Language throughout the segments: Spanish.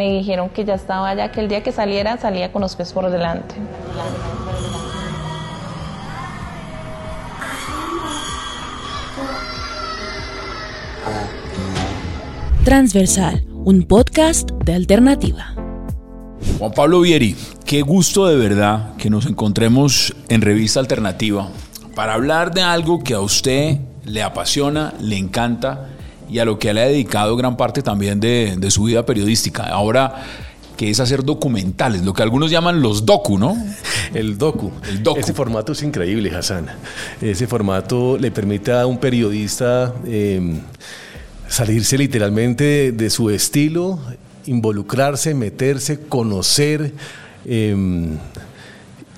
me dijeron que ya estaba allá, que el día que saliera salía con los pies por delante. Transversal, un podcast de alternativa. Juan Pablo Vieri, qué gusto de verdad que nos encontremos en Revista Alternativa para hablar de algo que a usted le apasiona, le encanta y a lo que le ha dedicado gran parte también de, su vida periodística. Ahora que es hacer documentales, lo que algunos llaman los docu, ¿no? El docu. El docu. Ese formato es increíble, Hassan. Ese formato le permite a un periodista em, salirse literalmente de, su estilo, involucrarse, meterse, conocer, em,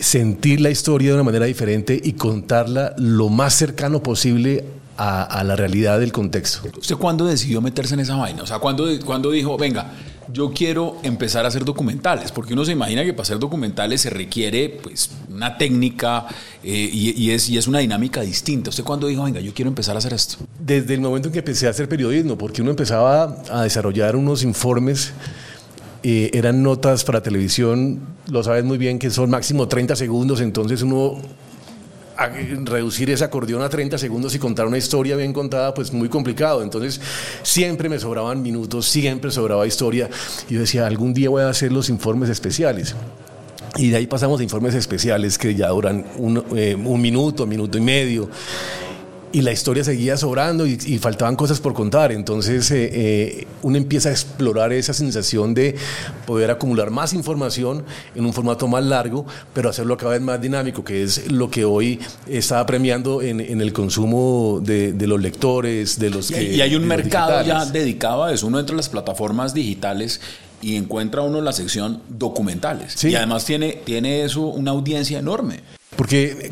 sentir la historia de una manera diferente y contarla lo más cercano posible a, la realidad del contexto. ¿Usted cuándo decidió meterse en esa vaina? O sea, ¿cuándo, cuando dijo, venga, yo quiero empezar a hacer documentales? Porque uno se imagina que para hacer documentales se requiere pues, una técnica eh, y, es, y es una dinámica distinta. ¿Usted cuándo dijo, venga, yo quiero empezar a hacer esto? Desde el momento en que empecé a hacer periodismo, porque uno empezaba a desarrollar unos informes. Eh, eran notas para televisión, lo sabes muy bien que son máximo 30 segundos, entonces uno reducir ese acordeón a 30 segundos y contar una historia bien contada, pues muy complicado. Entonces, siempre me sobraban minutos, siempre sobraba historia. Y yo decía, algún día voy a hacer los informes especiales. Y de ahí pasamos a informes especiales que ya duran un, eh, un minuto, minuto y medio y la historia seguía sobrando y, faltaban cosas por contar. Entonces eh, eh, uno empieza a explorar esa sensación de poder acumular más información en un formato más largo, pero hacerlo cada vez más dinámico, que es lo que hoy está premiando en, el consumo de, los lectores, de los que... Y hay un mercado ya dedicado a eso. Uno entra en las plataformas digitales y encuentra uno la sección documentales. Y además tiene, tiene eso una audiencia enorme. Porque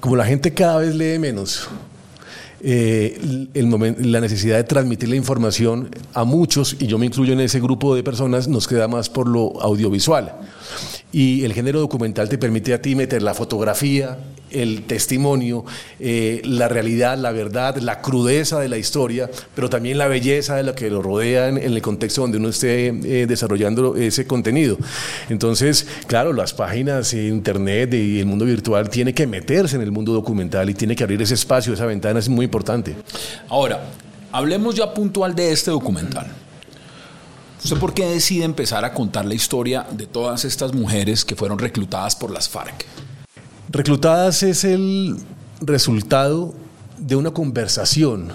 como la gente cada vez lee menos, eh, el la necesidad de transmitir la información a muchos, y yo me incluyo en ese grupo de personas, nos queda más por lo audiovisual. Y el género documental te permite a ti meter la fotografía, el testimonio, eh, la realidad, la verdad, la crudeza de la historia, pero también la belleza de lo que lo rodea en, el contexto donde uno esté eh, desarrollando ese contenido. Entonces, claro, las páginas, internet y el mundo virtual tiene que meterse en el mundo documental y tiene que abrir ese espacio, esa ventana es muy importante. Ahora, hablemos ya puntual de este documental. ¿Usted por qué decide empezar a contar la historia de todas estas mujeres que fueron reclutadas por las FARC? Reclutadas es el resultado de una conversación,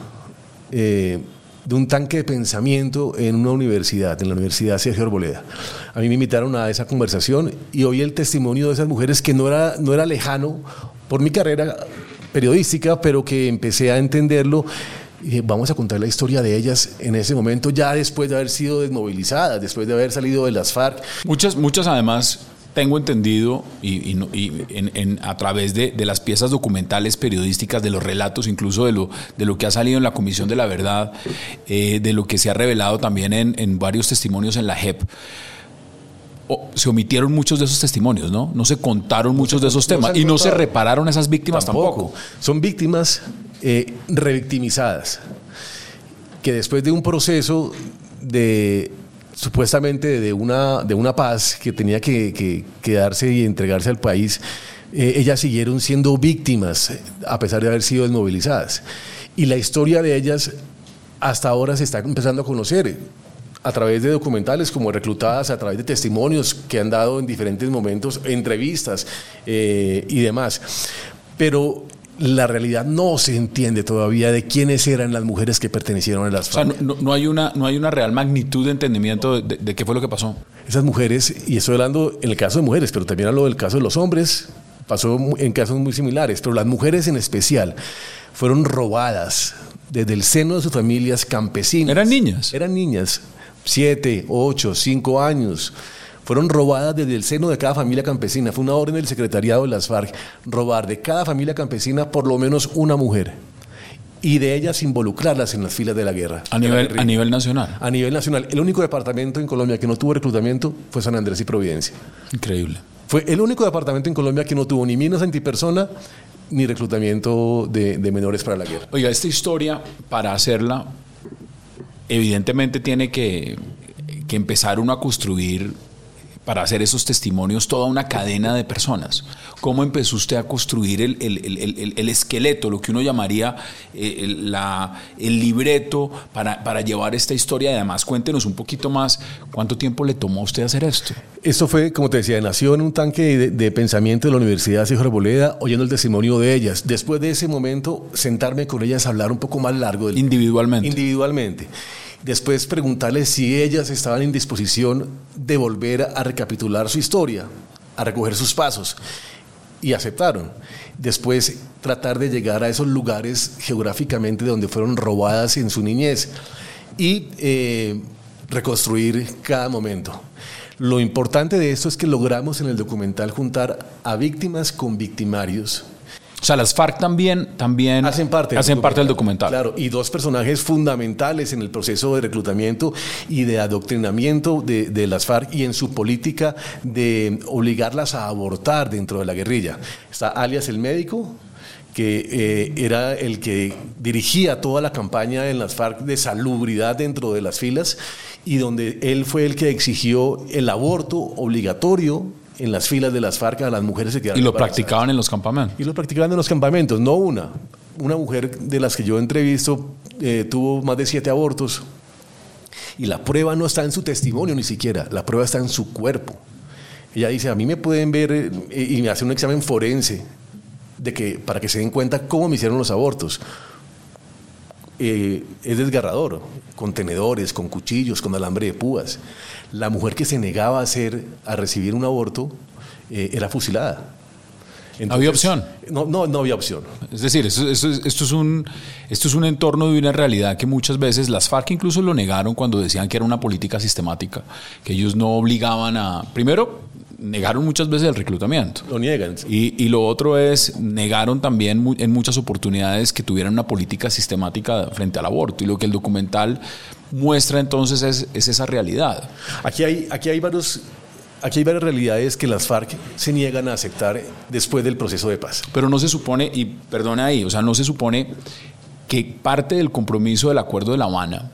eh, de un tanque de pensamiento en una universidad, en la Universidad Sergio Arboleda. A mí me invitaron a esa conversación y oí el testimonio de esas mujeres que no era, no era lejano por mi carrera periodística, pero que empecé a entenderlo vamos a contar la historia de ellas en ese momento, ya después de haber sido desmovilizadas, después de haber salido de las FARC. Muchas, muchas además tengo entendido y, a través de, las piezas documentales periodísticas, de los relatos, incluso de lo, de lo que ha salido en la Comisión de la Verdad, eh, de lo que se ha revelado también en, varios testimonios en la JEP. se omitieron muchos de esos testimonios, ¿no? No se contaron muchos de esos temas y no se repararon esas víctimas tampoco. Son víctimas eh, revictimizadas, que después de un proceso de supuestamente de una, de una paz que tenía que, quedarse y entregarse al país, eh, ellas siguieron siendo víctimas a pesar de haber sido desmovilizadas. Y la historia de ellas hasta ahora se está empezando a conocer a través de documentales como reclutadas, a través de testimonios que han dado en diferentes momentos, entrevistas eh, y demás. Pero la realidad no se entiende todavía de quiénes eran las mujeres que pertenecieron a las FARC. O sea, no, hay, una, no hay una real magnitud de entendimiento de, qué fue lo que pasó. Esas mujeres, y estoy hablando en el caso de mujeres, pero también hablo del caso de los hombres, pasó en casos muy similares, pero las mujeres en especial fueron robadas desde el seno de sus familias campesinas. ¿Eran niñas? Eran niñas, siete, ocho, cinco años fueron robadas desde el seno de cada familia campesina. Fue una orden del secretariado de las FARC, robar de cada familia campesina por lo menos una mujer y de ellas involucrarlas en las filas de la guerra. A nivel, a nivel nacional. A nivel nacional. El único departamento en Colombia que no tuvo reclutamiento fue San Andrés y Providencia. Increíble. Fue el único departamento en Colombia que no tuvo ni minas antipersona ni reclutamiento de, de menores para la guerra. Oiga, esta historia, para hacerla, evidentemente tiene que que empezar uno a construir para hacer esos testimonios toda una cadena de personas. ¿Cómo empezó usted a construir el, el- el- el- el esqueleto, lo que uno llamaría eh, el, la- el libreto para, para llevar esta historia? Y además, cuéntenos un poquito más cuánto tiempo le tomó a usted hacer esto. Esto fue, como te decía, nació en un tanque de, de pensamiento de la Universidad César Arboleda, oyendo el testimonio de ellas. Después de ese momento, sentarme con ellas a hablar un poco más largo del Individualmente. individualmente. Después preguntarles si ellas estaban en disposición de volver a recapitular su historia, a recoger sus pasos. Y aceptaron. Después tratar de llegar a esos lugares geográficamente de donde fueron robadas en su niñez y eh, reconstruir cada momento. Lo importante de esto es que logramos en el documental juntar a víctimas con victimarios. O sea, las FARC también, también Hacen parte, del hacen parte del documental. Claro, y dos personajes fundamentales en el proceso de reclutamiento y de adoctrinamiento de, de las FARC y en su política de obligarlas a abortar dentro de la guerrilla. Está alias el médico, que eh, era el que dirigía toda la campaña en las FARC de salubridad dentro de las filas y donde él fue el que exigió el aborto obligatorio en las filas de las FARC a las mujeres que quedaron Y lo practicaban en los campamentos. Y lo practicaban en los campamentos, no una. Una mujer de las que yo entrevisto eh, tuvo más de siete abortos y la prueba no está en su testimonio ni siquiera, la prueba está en su cuerpo. Ella dice, a mí me pueden ver eh, y me hace un examen forense de que, para que se den cuenta cómo me hicieron los abortos. Eh, es desgarrador, con tenedores, con cuchillos, con alambre de púas. La mujer que se negaba a, hacer, a recibir un aborto eh, era fusilada. ¿Había opción? No, no, no había opción. Es decir, esto, esto es- esto es un, esto es un entorno de una realidad que muchas veces las FARC incluso lo negaron cuando decían que era una política sistemática, que ellos no obligaban a... Primero, negaron muchas veces el reclutamiento. Lo niegan. Y, y lo otro es, negaron también en muchas oportunidades que tuvieran una política sistemática frente al aborto. Y lo que el documental muestra entonces es, es esa realidad. Aquí hay, aquí hay varios. Aquí hay varias realidades que las FARC se niegan a aceptar después del proceso de paz. Pero no se supone, y perdona ahí, o sea, no se supone que parte del compromiso del Acuerdo de La Habana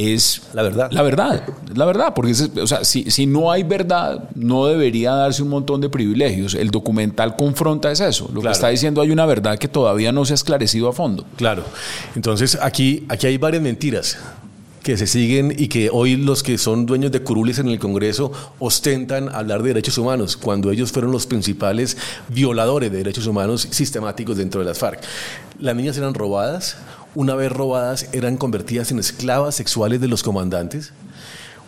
es La verdad. La verdad, es la verdad, porque es- o sea, si, si no hay verdad, no debería darse un montón de privilegios. El documental confronta es eso. Lo que está diciendo hay una verdad que todavía no se ha esclarecido a fondo. Claro. Entonces, aquí, aquí hay varias mentiras que se siguen y que hoy los que son dueños de curules en el Congreso ostentan hablar de derechos humanos, cuando ellos fueron los principales violadores de derechos humanos sistemáticos dentro de las FARC. Las niñas eran robadas, una vez robadas eran convertidas en esclavas sexuales de los comandantes,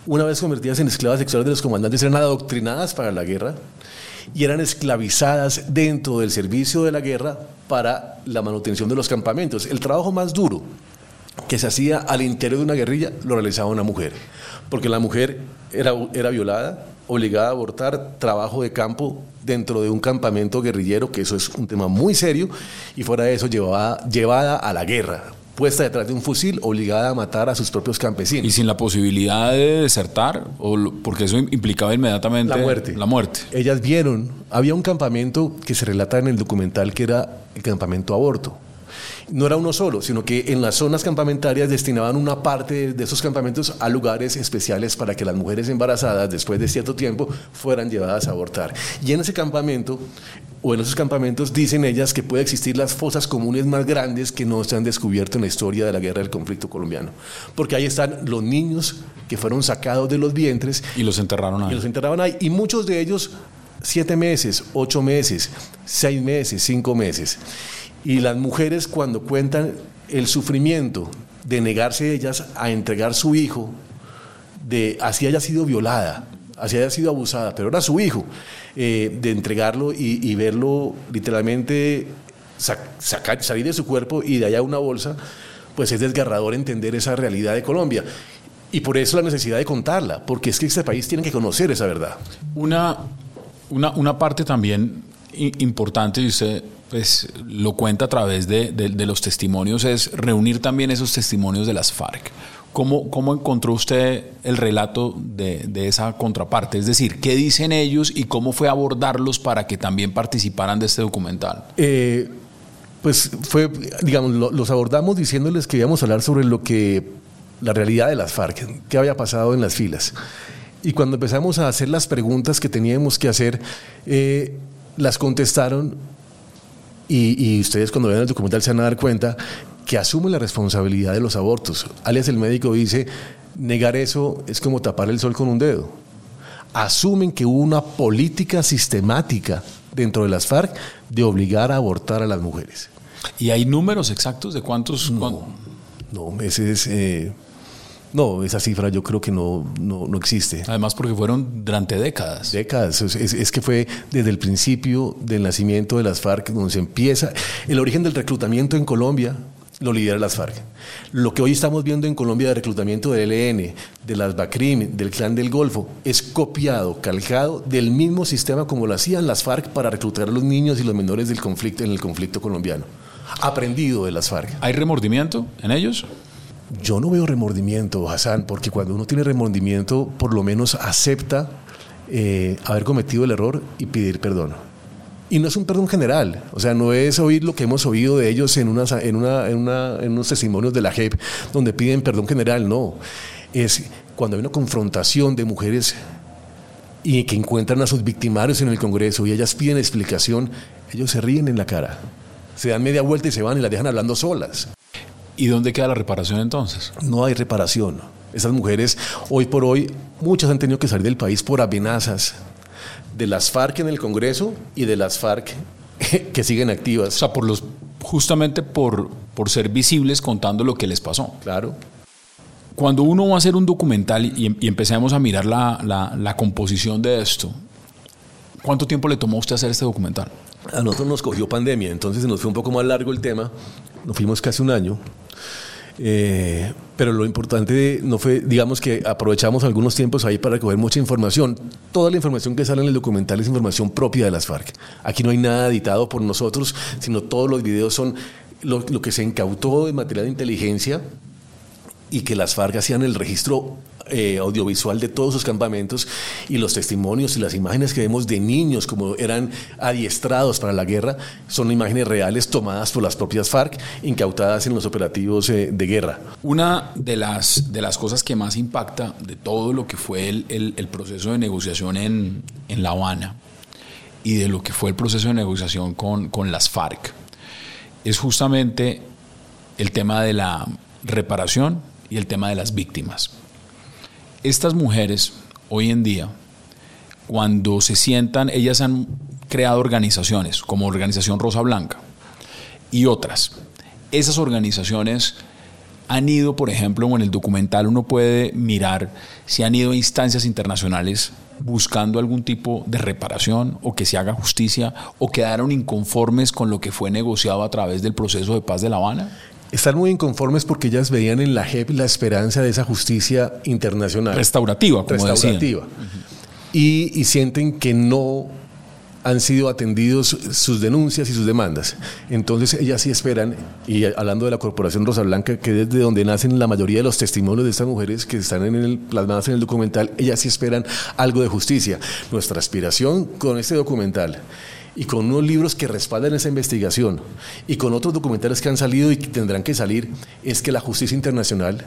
una vez convertidas en esclavas sexuales de los comandantes eran adoctrinadas para la guerra y eran esclavizadas dentro del servicio de la guerra para la manutención de los campamentos. El trabajo más duro que se hacía al interior de una guerrilla lo realizaba una mujer, porque la mujer era, era violada, obligada a abortar, trabajo de campo dentro de un campamento guerrillero, que eso es un tema muy serio, y fuera de eso llevada, llevada a la guerra, puesta detrás de un fusil, obligada a matar a sus propios campesinos. Y sin la posibilidad de desertar, o lo- porque eso implicaba inmediatamente La muerte. La muerte. Ellas vieron, había un campamento que se relata en el documental que era el campamento aborto. No era uno solo, sino que en las zonas campamentarias destinaban una parte de esos campamentos a lugares especiales para que las mujeres embarazadas, después de cierto tiempo, fueran llevadas a abortar. Y en ese campamento, o en esos campamentos, dicen ellas que puede existir las fosas comunes más grandes que no se han descubierto en la historia de la guerra del conflicto colombiano. Porque ahí están los niños que fueron sacados de los vientres Y los enterraron y ahí. los enterraban ahí. Y muchos de ellos, siete meses, ocho meses, seis meses, cinco meses. Y las mujeres cuando cuentan el sufrimiento de negarse ellas a entregar su hijo, de así haya sido violada, así haya sido abusada, pero era su hijo, eh, de entregarlo y, verlo literalmente sac- sacar, salir de su cuerpo y de allá una bolsa, pues es desgarrador entender esa realidad de Colombia. Y por eso la necesidad de contarla, porque es que este país tiene que conocer esa verdad. Una, una, una parte también importante, usted pues, lo cuenta a través de, los testimonios, es reunir también esos testimonios de las FARC. ¿Cómo, encontró usted el relato de, esa contraparte? Es decir, ¿qué dicen ellos y cómo fue abordarlos para que también participaran de este documental? Eh, pues fue, digamos, lo- los abordamos diciéndoles que íbamos a hablar sobre lo que la realidad de las FARC, qué había pasado en las filas. Y cuando empezamos a hacer las preguntas que teníamos que hacer, eh, las contestaron y, y, ustedes cuando vean el documental se van a dar cuenta que asumen la responsabilidad de los abortos. Alias el médico dice, negar eso es como tapar el sol con un dedo. Asumen que hubo una política sistemática dentro de las FARC de obligar a abortar a las mujeres. ¿Y hay números exactos de cuántos? No, no ese es... Eh, no, esa cifra yo creo que no, no, no, existe. Además porque fueron durante décadas. Décadas. Es, es, que fue desde el principio del nacimiento de las FARC donde se empieza. El origen del reclutamiento en Colombia lo lidera las FARC. Lo que hoy estamos viendo en Colombia de reclutamiento del ELN, de las BACRIM, del Clan del Golfo, es copiado, calcado del mismo sistema como lo hacían las FARC para reclutar a los niños y los menores del conflicto en el conflicto colombiano. Aprendido de las FARC. ¿Hay remordimiento en ellos? Yo no veo remordimiento, Hassan, porque cuando uno tiene remordimiento, por lo menos acepta eh, haber cometido el error y pedir perdón. Y no es un perdón general, o sea, no es oír lo que hemos oído de ellos en, una, en, una, en, una, en unos testimonios de la JEP donde piden perdón general, no. Es cuando hay una confrontación de mujeres y que encuentran a sus victimarios en el Congreso y ellas piden explicación, ellos se ríen en la cara, se dan media vuelta y se van y las dejan hablando solas. ¿Y dónde queda la reparación entonces? No hay reparación. Esas mujeres, hoy por hoy, muchas han tenido que salir del país por amenazas de las FARC en el Congreso y de las FARC que siguen activas. O sea, por los, justamente por, por ser visibles contando lo que les pasó. Claro. Cuando uno va a hacer un documental y, y empecemos a mirar la, la, la composición de esto, ¿cuánto tiempo le tomó a usted hacer este documental? A nosotros nos cogió pandemia, entonces nos fue un poco más largo el tema. Nos fuimos casi un año. Eh, pero lo importante no fue, digamos que aprovechamos algunos tiempos ahí para recoger mucha información. Toda la información que sale en el documental es información propia de las FARC. Aquí no hay nada editado por nosotros, sino todos los videos son lo, que se incautó de material de inteligencia y que las FARC hacían el registro eh, audiovisual de todos sus campamentos y los testimonios y las imágenes que vemos de niños como eran adiestrados para la guerra son imágenes reales tomadas por las propias FARC, incautadas en los operativos eh, de guerra. Una de las, de las cosas que más impacta de todo lo que fue el, el, el proceso de negociación en, en La Habana y de lo que fue el proceso de negociación con, con las FARC es justamente el tema de la reparación y el tema de las víctimas. Estas mujeres, hoy en día, cuando se sientan, ellas han creado organizaciones, como Organización Rosa Blanca y otras. Esas organizaciones han ido, por ejemplo, en el documental uno puede mirar si han ido a instancias internacionales buscando algún tipo de reparación o que se haga justicia o quedaron inconformes con lo que fue negociado a través del proceso de paz de La Habana? Están muy inconformes porque ellas veían en la JEP la esperanza de esa justicia internacional. Restaurativa, como Restaurativa. Y sienten que no han sido atendidos sus denuncias y sus demandas. Entonces ellas sí esperan, y hablando de la Corporación Rosa Blanca, que desde donde nacen la mayoría de los testimonios de estas mujeres que están en el, plasmadas en el documental, ellas sí esperan algo de justicia. Nuestra aspiración con este documental y con unos libros que respaldan esa investigación y con otros documentales que han salido y que tendrán que salir, es que la justicia internacional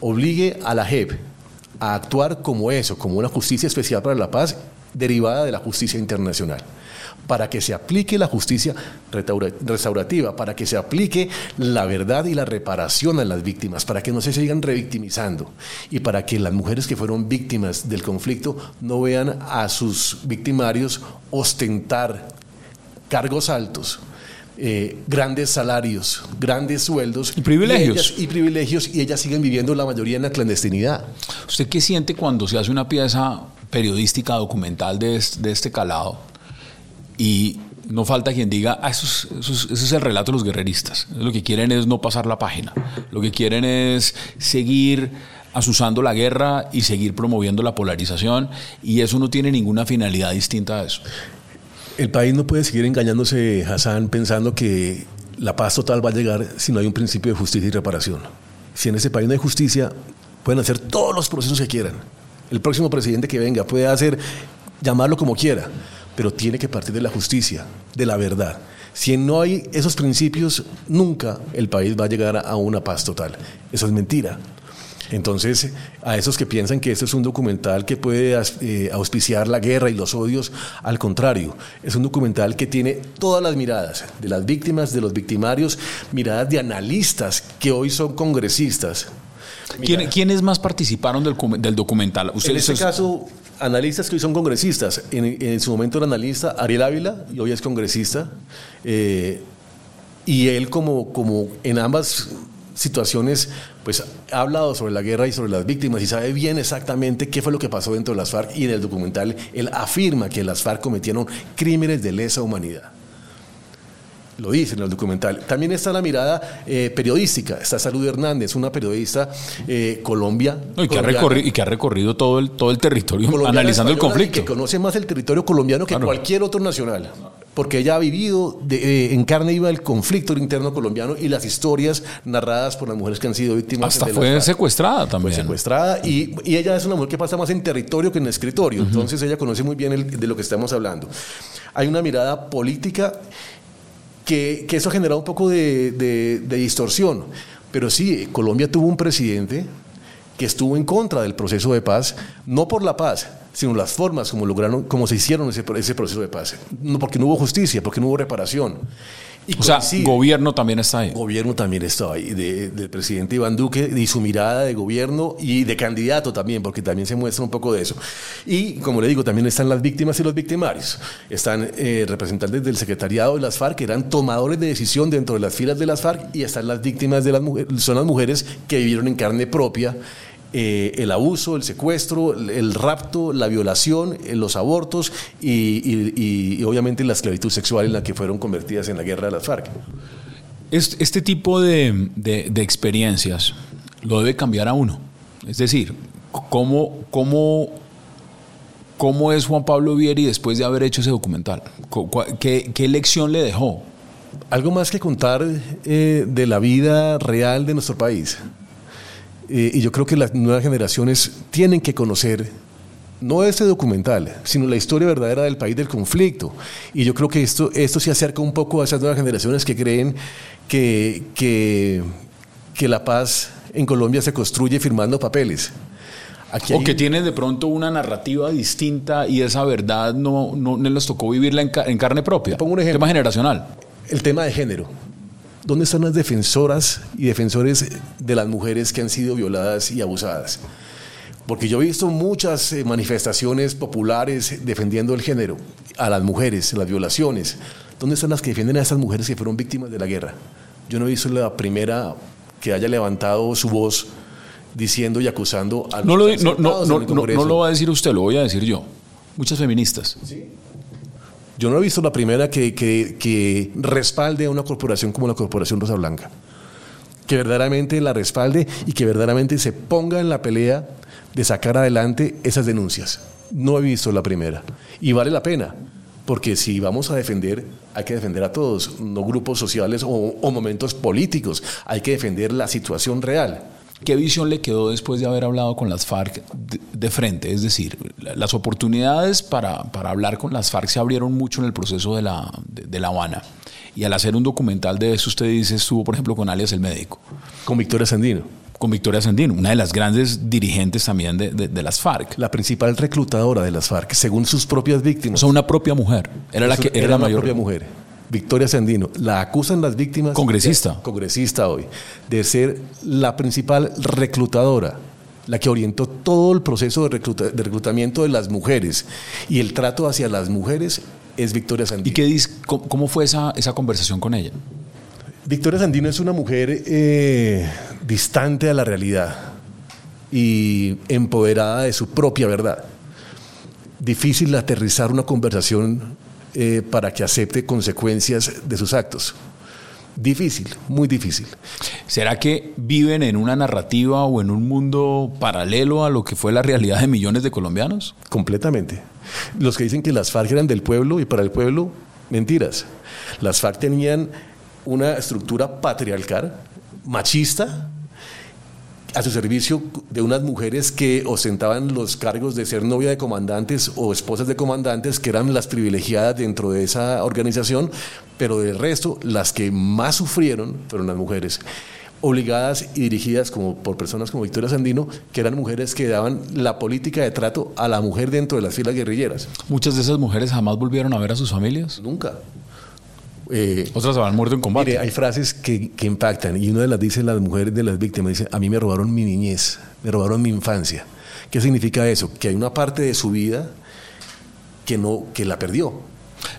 obligue a la JEP a actuar como eso, como una justicia especial para la paz derivada de la justicia internacional para que se aplique la justicia restaurativa, para que se aplique la verdad y la reparación a las víctimas, para que no se sigan revictimizando y para que las mujeres que fueron víctimas del conflicto no vean a sus victimarios ostentar cargos altos. Eh, grandes salarios, grandes sueldos y privilegios. Y, ellas, y privilegios y ellas siguen viviendo la mayoría en la clandestinidad. ¿Usted qué siente cuando se hace una pieza periodística documental de este, de este calado? Y no falta quien diga, ah, eso es, el relato de los guerreristas. Lo que quieren es no pasar la página. Lo que quieren es seguir asusando la guerra y seguir promoviendo la polarización y eso no tiene ninguna finalidad distinta a eso. El país no puede seguir engañándose, Hassan, pensando que la paz total va a llegar si no hay un principio de justicia y reparación. Si en ese país no hay justicia, pueden hacer todos los procesos que quieran. El próximo presidente que venga puede hacer, llamarlo como quiera, pero tiene que partir de la justicia, de la verdad. Si no hay esos principios, nunca el país va a llegar a una paz total. Eso es mentira. Entonces, a esos que piensan que esto es un documental que puede eh, auspiciar la guerra y los odios, al contrario, es un documental que tiene todas las miradas de las víctimas, de los victimarios, miradas de analistas que hoy son congresistas. ¿Quiénes más participaron del, documental? en este caso, analistas que hoy son congresistas. En, su momento era analista Ariel Ávila y hoy es congresista. Eh, y él como, como en ambas situaciones, pues ha hablado sobre la guerra y sobre las víctimas y sabe bien exactamente qué fue lo que pasó dentro de las FARC y en el documental él afirma que las FARC cometieron crímenes de lesa humanidad. Lo dice en el documental. También está la mirada eh, periodística. Está Salud Hernández, una periodista eh, Colombia. y, que ha recorrido, y, que ha recorrido, todo el, todo el territorio analizando el conflicto. que conoce más el territorio colombiano que cualquier otro nacional porque ella ha vivido de, en carne viva el conflicto interno colombiano y las historias narradas por las mujeres que han sido víctimas. Hasta fue secuestrada también. Fue secuestrada y, y, ella es una mujer que pasa más en territorio que en escritorio, entonces ella conoce muy bien de lo que estamos hablando. Hay una mirada política que, eso ha generado un poco de, distorsión, pero sí, Colombia tuvo un presidente que estuvo en contra del proceso de paz, no por la paz, sino las formas como se hicieron ese, ese proceso de paz. No, porque no hubo justicia, porque no hubo reparación. Y o sea, gobierno también está ahí. Gobierno también está ahí, del presidente Iván Duque y su mirada de gobierno y de candidato también, porque también se muestra un poco de eso. Y como le digo, también están las víctimas y los victimarios. Están eh, representantes del secretariado de las FARC, que eran tomadores de decisión dentro de las filas de las FARC, y están las víctimas de las mujeres, son las mujeres que vivieron en carne propia eh, el abuso, el secuestro, el rapto, la violación, eh, los abortos y, obviamente la esclavitud sexual en la que fueron convertidas en la guerra de las FARC. Este, tipo de, experiencias lo debe cambiar a uno. Es decir, ¿cómo, cómo, cómo es Juan Pablo Vieri después de haber hecho ese documental? ¿Qué, lección le dejó? Algo más que contar eh, de la vida real de nuestro país. Eh, y yo creo que las nuevas generaciones tienen que conocer no este documental, sino la historia verdadera del país del conflicto. Y yo creo que esto, esto se acerca un poco a esas nuevas generaciones que creen que, que, que la paz en Colombia se construye firmando papeles. o que tienen de pronto una narrativa distinta y esa verdad no, no, les tocó vivirla en, carne propia. Pongo un ejemplo. Tema generacional. El tema de género. ¿Dónde están las defensoras y defensores de las mujeres que han sido violadas y abusadas? Porque yo he visto muchas eh, manifestaciones populares defendiendo el género, a las mujeres, las violaciones. ¿Dónde están las que defienden a esas mujeres que fueron víctimas de la guerra? Yo no he visto la primera que haya levantado su voz diciendo y acusando a no lo, no, no, no, no, lo va a decir usted, lo voy a decir yo. Muchas feministas. ¿Sí? Yo no he visto la primera que, que, respalde a una corporación como la Corporación Rosa Blanca. Que verdaderamente la respalde y que verdaderamente se ponga en la pelea de sacar adelante esas denuncias. No he visto la primera. Y vale la pena, porque si vamos a defender, hay que defender a todos, no grupos sociales o, o momentos políticos. Hay que defender la situación real. ¿Qué visión le quedó después de haber hablado con las FARC de, frente? Es decir, las oportunidades para, hablar con las FARC se abrieron mucho en el proceso de La, de, la Habana. Y al hacer un documental de eso, usted dice, estuvo, por ejemplo, con alias El Médico. Con Victoria Sandino. Con Victoria Sandino, una de las grandes dirigentes también de, las FARC. La principal reclutadora de las FARC, según sus propias víctimas. O sea, una propia mujer. Era la que era, la mayor. propia mujer. Victoria Sandino, la acusan las víctimas. Congresista. congresista hoy, de ser la principal reclutadora, la que orientó todo el proceso de, reclutamiento de las mujeres. Y el trato hacia las mujeres es Victoria Sandino. ¿Y qué dice, cómo, fue esa, esa conversación con ella? Victoria Sandino es una mujer eh, distante a la realidad y empoderada de su propia verdad. Difícil aterrizar una conversación eh, para que acepte consecuencias de sus actos. Difícil, muy difícil. ¿Será que viven en una narrativa o en un mundo paralelo a lo que fue la realidad de millones de colombianos? Completamente. Los que dicen que las FARC eran del pueblo y para el pueblo, mentiras. Las FARC tenían una estructura patriarcal, machista, a su servicio de unas mujeres que ostentaban los cargos de ser novia de comandantes o esposas de comandantes, que eran las privilegiadas dentro de esa organización, pero del resto, las que más sufrieron fueron las mujeres. obligadas y dirigidas como por personas como Victoria Sandino, que eran mujeres que daban la política de trato a la mujer dentro de las filas guerrilleras. Muchas de esas mujeres jamás volvieron a ver a sus familias. Nunca. Eh, Otras han muerto en combate. Mire, hay frases que, que, impactan y una de las dice las mujeres de las víctimas, dice, a mí me robaron mi niñez, me robaron mi infancia. ¿Qué significa eso? Que hay una parte de su vida que, no, que la perdió.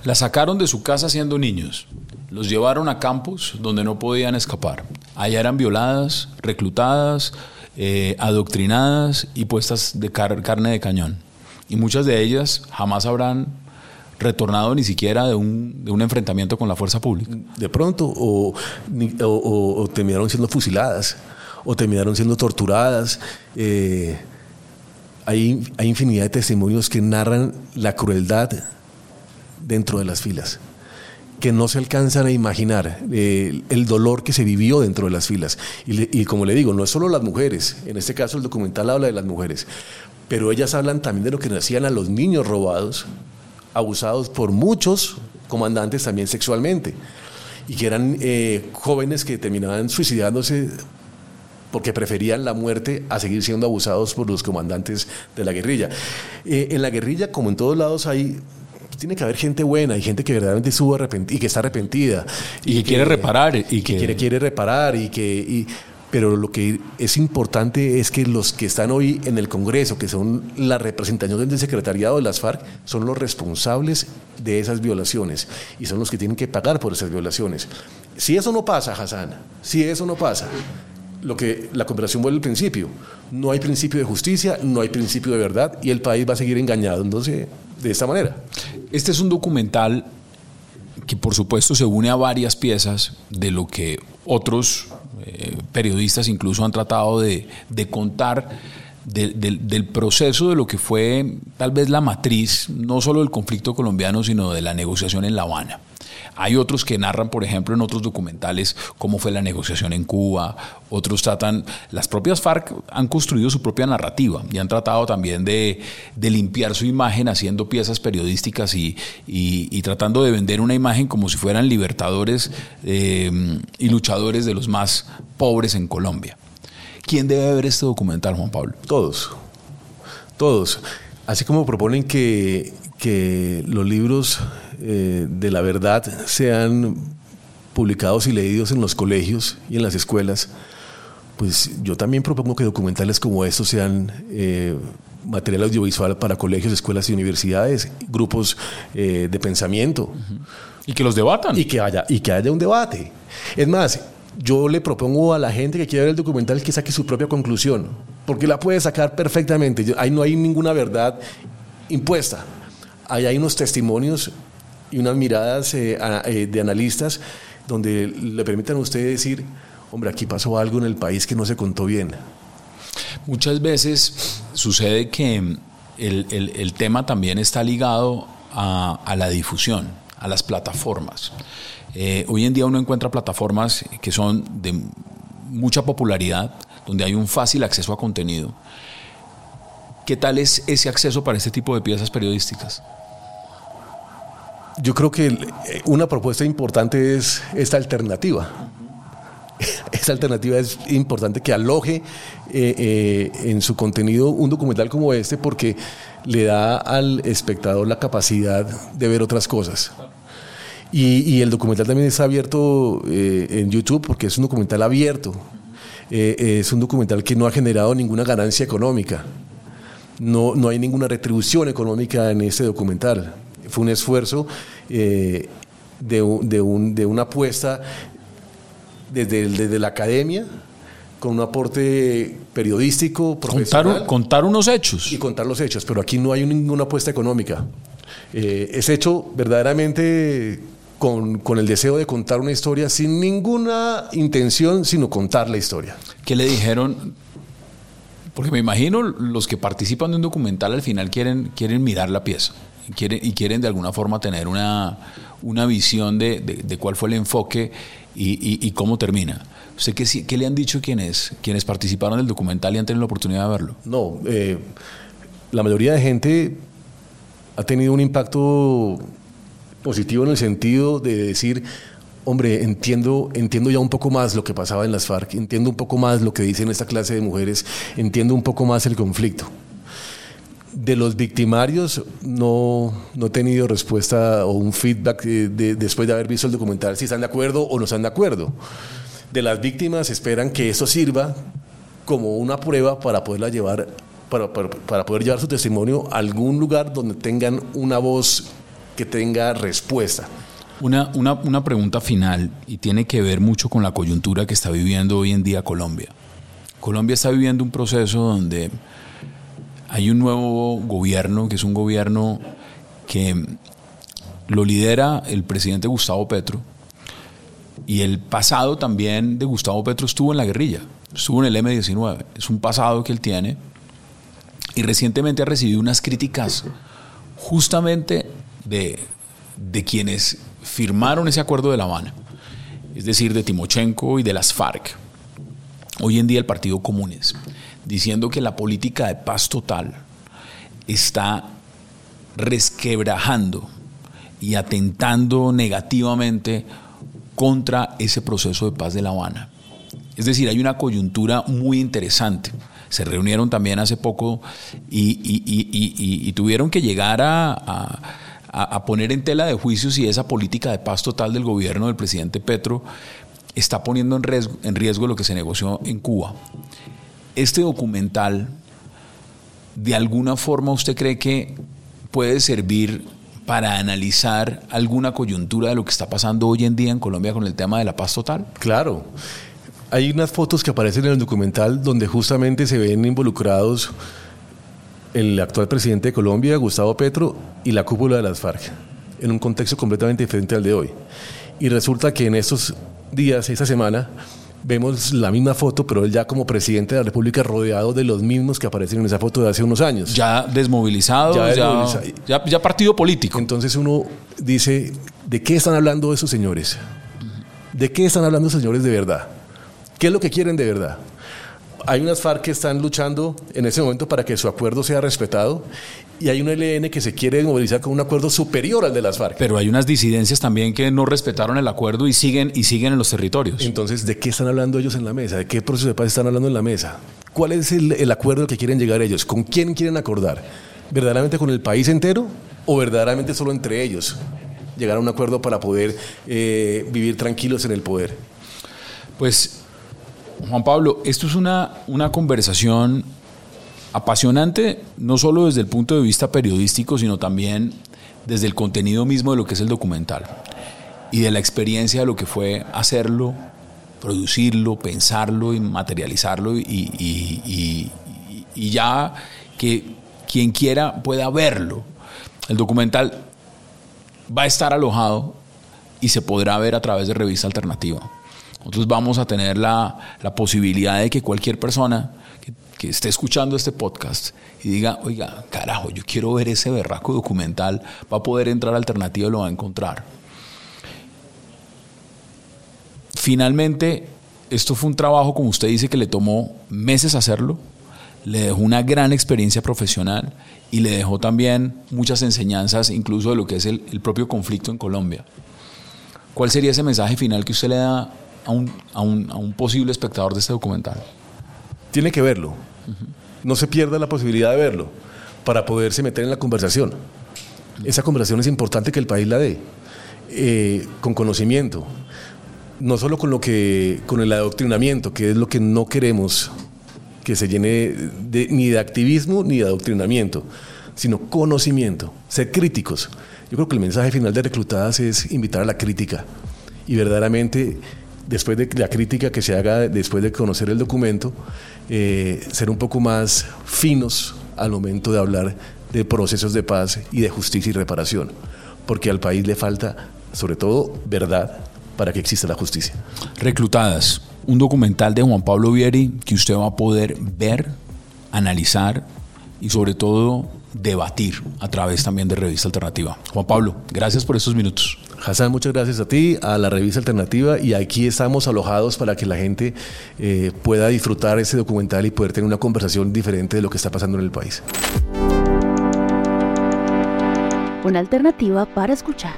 La sacaron de su casa siendo niños, los llevaron a campos donde no podían escapar. Allá eran violadas, reclutadas, eh, adoctrinadas y puestas de car carne de cañón. Y muchas de ellas jamás habrán retornado ni siquiera de un, de un enfrentamiento con la fuerza pública. De pronto, o, terminaron siendo fusiladas, o terminaron siendo torturadas. Eh, hay, hay infinidad de testimonios que narran la crueldad dentro de las filas que no se alcanzan a imaginar eh, el dolor que se vivió dentro de las filas. Y, y, como le digo, no es solo las mujeres, en este caso el documental habla de las mujeres, pero ellas hablan también de lo que hacían a los niños robados, abusados por muchos comandantes también sexualmente, y que eran eh, jóvenes que terminaban suicidándose porque preferían la muerte a seguir siendo abusados por los comandantes de la guerrilla. Eh, en la guerrilla, como en todos lados, hay tiene que haber gente buena y gente que verdaderamente estuvo y que está arrepentida y, que, quiere reparar y que, quiere, quiere reparar y que y, pero lo que es importante es que los que están hoy en el Congreso, que son la representación del secretariado de las FARC, son los responsables de esas violaciones y son los que tienen que pagar por esas violaciones. Si eso no pasa, Hassan, si eso no pasa, lo que la cooperación vuelve al principio. No hay principio de justicia, no hay principio de verdad y el país va a seguir engañado entonces, de esta manera. Este es un documental que por supuesto se une a varias piezas de lo que otros eh, periodistas incluso han tratado de, contar de, de, del proceso de lo que fue tal vez la matriz, no solo del conflicto colombiano, sino de la negociación en La Habana. Hay otros que narran, por ejemplo, en otros documentales cómo fue la negociación en Cuba, otros tratan, las propias FARC han construido su propia narrativa y han tratado también de, limpiar su imagen haciendo piezas periodísticas y, tratando de vender una imagen como si fueran libertadores eh, y luchadores de los más pobres en Colombia. ¿Quién debe ver este documental, Juan Pablo? Todos, todos. Así como proponen que los libros eh, de la verdad sean publicados y leídos en los colegios y en las escuelas, pues yo también propongo que documentales como estos sean eh, material audiovisual para colegios, escuelas y universidades, grupos eh, de pensamiento. Uh -huh. Y que los debatan. Y que, haya, y que haya un debate. Es más, yo le propongo a la gente que quiera ver el documental que saque su propia conclusión, porque la puede sacar perfectamente. Ahí no hay ninguna verdad impuesta. Ahí hay unos testimonios y unas miradas eh, eh, de analistas donde le permitan a usted decir, hombre, aquí pasó algo en el país que no se contó bien. Muchas veces sucede que el, el, tema también está ligado a, a, la difusión, a las plataformas. Eh, hoy en día uno encuentra plataformas que son de mucha popularidad, donde hay un fácil acceso a contenido. ¿Qué tal es ese acceso para este tipo de piezas periodísticas? Yo creo que una propuesta importante es esta alternativa. Esta alternativa es importante que aloje eh, eh, en su contenido un documental como este porque le da al espectador la capacidad de ver otras cosas. Y, el documental también está abierto eh, en YouTube porque es un documental abierto. Eh, es un documental que no ha generado ninguna ganancia económica. No, no hay ninguna retribución económica en este documental. Fue un esfuerzo eh, de, de, un, de, una apuesta desde, desde, la academia con un aporte periodístico, profesional. Contar, contar, unos hechos. Y contar los hechos, pero aquí no hay ninguna apuesta económica. Eh, es hecho verdaderamente con, con, el deseo de contar una historia sin ninguna intención, sino contar la historia. ¿Qué le dijeron? Porque me imagino los que participan de un documental al final quieren, quieren mirar la pieza quieren, y quieren de alguna forma tener una, una visión de, de, cuál fue el enfoque y, y, y cómo termina. ¿Usted qué, qué, le han dicho quienes, quienes participaron del documental y han tenido la oportunidad de verlo? No, eh, la mayoría de gente ha tenido un impacto positivo en el sentido de decir, hombre, entiendo, entiendo ya un poco más lo que pasaba en las FARC, entiendo un poco más lo que dicen esta clase de mujeres, entiendo un poco más el conflicto. De los victimarios no, no he tenido respuesta o un feedback después de haber visto el documental si están de acuerdo o no están de acuerdo. De las víctimas esperan que eso sirva como una prueba para poderla llevar, para, para poder llevar su testimonio a algún lugar donde tengan una voz que tenga respuesta. Una, una, una, pregunta final y tiene que ver mucho con la coyuntura que está viviendo hoy en día Colombia. Colombia está viviendo un proceso donde hay un nuevo gobierno, que es un gobierno que lo lidera el presidente Gustavo Petro, y el pasado también de Gustavo Petro estuvo en la guerrilla, estuvo en el M-19, es un pasado que él tiene, y recientemente ha recibido unas críticas justamente de, de quienes firmaron ese acuerdo de La Habana, es decir, de Timochenko y de las FARC, hoy en día el Partido Comunes, diciendo que la política de paz total está resquebrajando y atentando negativamente contra ese proceso de paz de La Habana. Es decir, hay una coyuntura muy interesante. Se reunieron también hace poco y, tuvieron que llegar a a, poner en tela de juicio si esa política de paz total del gobierno del presidente Petro está poniendo en riesgo, en riesgo lo que se negoció en Cuba. Este documental, ¿de alguna forma usted cree que puede servir para analizar alguna coyuntura de lo que está pasando hoy en día en Colombia con el tema de la paz total? Claro. Hay unas fotos que aparecen en el documental donde justamente se ven involucrados el actual presidente de Colombia, Gustavo Petro, y la cúpula de las FARC, en un contexto completamente diferente al de hoy. Y resulta que en estos días, esta semana, vemos la misma foto, pero él ya como presidente de la República rodeado de los mismos que aparecen en esa foto de hace unos años. Ya desmovilizado, ya, ya, partido político. Entonces uno dice, ¿de qué están hablando esos señores? ¿De qué están hablando esos señores de verdad? ¿Qué es lo que quieren de verdad? Hay unas FARC que están luchando en ese momento para que su acuerdo sea respetado y hay un ELN que se quiere movilizar con un acuerdo superior al de las FARC. Pero hay unas disidencias también que no respetaron el acuerdo y siguen y siguen en los territorios. Entonces, ¿de qué están hablando ellos en la mesa? ¿De qué proceso de paz están hablando en la mesa? ¿Cuál es el, acuerdo al que quieren llegar ellos? ¿Con quién quieren acordar? ¿Verdaderamente con el país entero o verdaderamente solo entre ellos? Llegar a un acuerdo para poder eh, vivir tranquilos en el poder. Pues Juan Pablo, esto es una, una conversación apasionante, no solo desde el punto de vista periodístico, sino también desde el contenido mismo de lo que es el documental y de la experiencia de lo que fue hacerlo, producirlo, pensarlo y materializarlo y, y ya que quien quiera pueda verlo. El documental va a estar alojado y se podrá ver a través de revista alternativa. Nosotros vamos a tener la, posibilidad de que cualquier persona que, esté escuchando este podcast y diga, oiga, carajo, yo quiero ver ese berraco documental, va a poder entrar a Alternativa y lo va a encontrar. Finalmente, esto fue un trabajo, como usted dice, que le tomó meses hacerlo, le dejó una gran experiencia profesional y le dejó también muchas enseñanzas, incluso de lo que es el, el propio conflicto en Colombia. ¿Cuál sería ese mensaje final que usted le da a un, a un, a un posible espectador de este documental? Tiene que verlo. No se pierda la posibilidad de verlo para poderse meter en la conversación. Esa conversación es importante que el país la dé, eh, con conocimiento, no solo con lo que, con el adoctrinamiento, que es lo que no queremos que se llene ni de activismo ni de adoctrinamiento, sino conocimiento, ser críticos. Yo creo que el mensaje final de Reclutadas es invitar a la crítica y verdaderamente después de la crítica que se haga después de conocer el documento, eh, ser un poco más finos al momento de hablar de procesos de paz y de justicia y reparación, porque al país le falta, sobre todo, verdad para que exista la justicia. Reclutadas, un documental de Juan Pablo Vieri que usted va a poder ver, analizar y sobre todo debatir a través también de Revista Alternativa. Juan Pablo, gracias por estos minutos. Hassan, muchas gracias a ti, a la Revista Alternativa y aquí estamos alojados para que la gente eh, pueda disfrutar ese documental y poder tener una conversación diferente de lo que está pasando en el país. Una alternativa para escuchar.